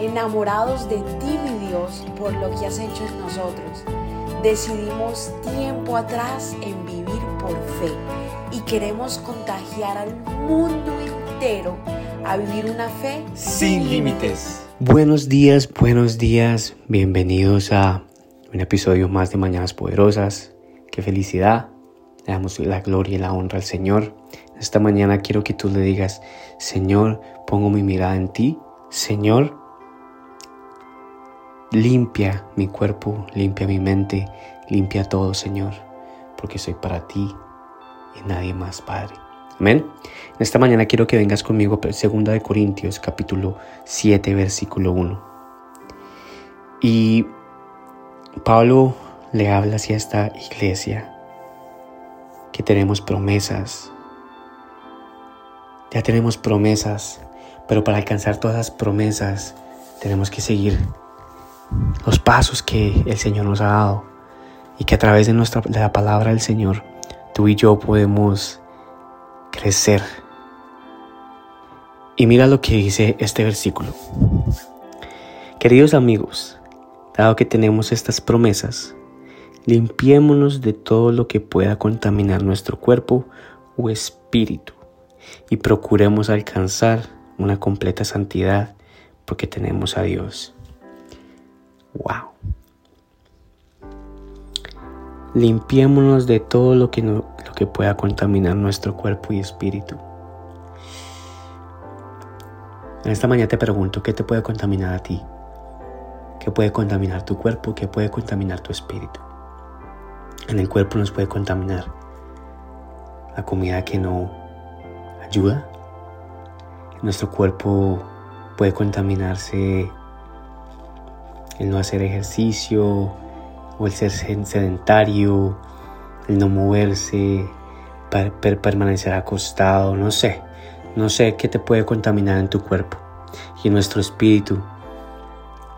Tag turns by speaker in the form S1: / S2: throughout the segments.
S1: enamorados de ti, mi Dios, por lo que has hecho en nosotros. Decidimos tiempo atrás en vivir por fe y queremos contagiar al mundo entero a vivir una fe
S2: sin límites.
S3: Buenos días, buenos días, bienvenidos a un episodio más de Mañanas Poderosas. Qué felicidad, le damos la gloria y la honra al Señor. Esta mañana quiero que tú le digas, Señor, pongo mi mirada en ti. Señor, limpia mi cuerpo, limpia mi mente, limpia todo, Señor, porque soy para ti y nadie más, Padre. Amén. En esta mañana quiero que vengas conmigo a 2 de Corintios capítulo 7 versículo 1. Y Pablo le habla hacia esta iglesia que tenemos promesas. Ya tenemos promesas, pero para alcanzar todas las promesas tenemos que seguir los pasos que el Señor nos ha dado y que a través de, nuestra, de la palabra del Señor tú y yo podemos crecer. Y mira lo que dice este versículo. Queridos amigos, dado que tenemos estas promesas, limpiémonos de todo lo que pueda contaminar nuestro cuerpo o espíritu y procuremos alcanzar una completa santidad porque tenemos a Dios. Wow. Limpiémonos de todo lo que, lo que pueda contaminar nuestro cuerpo y espíritu. En esta mañana te pregunto, ¿qué te puede contaminar a ti? ¿Qué puede contaminar tu cuerpo? ¿Qué puede contaminar tu espíritu? En el cuerpo nos puede contaminar la comida que no ayuda. En nuestro cuerpo puede contaminarse el no hacer ejercicio o el ser sedentario, el no moverse, permanecer acostado, no sé, no sé qué te puede contaminar en tu cuerpo y en nuestro espíritu.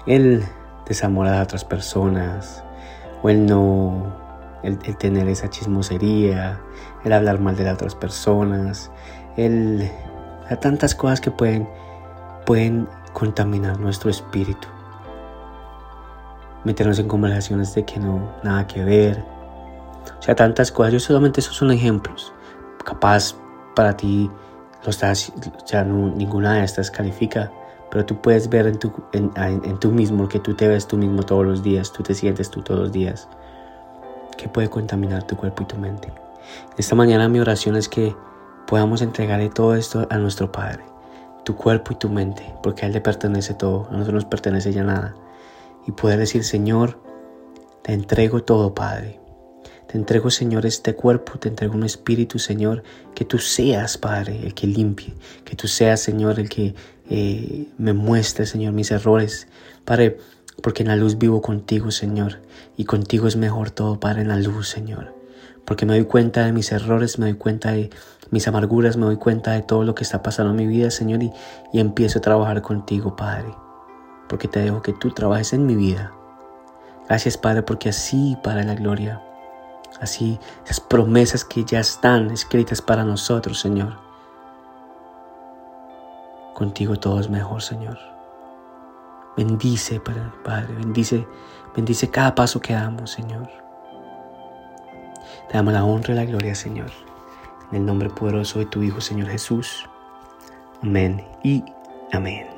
S3: El desamor a otras personas o el no, el, tener esa chismosería, el hablar mal de las otras personas, el, tantas cosas que pueden, pueden contaminar nuestro espíritu meternos en conversaciones de que no, nada que ver. O sea, tantas cosas. Yo solamente esos son ejemplos. Capaz para ti lo estás, ya no, ninguna de estas califica, pero tú puedes ver en tu, en, en, tú mismo, que tú te ves tú mismo todos los días, tú te sientes tú todos los días, que puede contaminar tu cuerpo y tu mente. Esta mañana mi oración es que podamos entregarle todo esto a nuestro Padre, tu cuerpo y tu mente, porque a Él le pertenece todo, a nosotros nos pertenece ya nada y poder decir, Señor, te entrego todo, Padre. Te entrego, Señor, este cuerpo, te entrego un espíritu, Señor, que tú seas, Padre, el que limpie, que tú seas, Señor, el que eh, me muestre, Señor, mis errores, Padre, porque en la luz vivo contigo, Señor, y contigo es mejor todo, Padre, en la luz, Señor, porque me doy cuenta de mis errores, me doy cuenta de mis amarguras, me doy cuenta de todo lo que está pasando en mi vida, Señor, y, y empiezo a trabajar contigo, Padre porque te dejo que tú trabajes en mi vida. Gracias Padre, porque así, para la gloria, así esas promesas que ya están escritas para nosotros, Señor. Contigo todo es mejor, Señor. Bendice, Padre, bendice, bendice cada paso que damos, Señor. Te damos la honra y la gloria, Señor. En el nombre poderoso de tu Hijo, Señor Jesús. Amén y amén.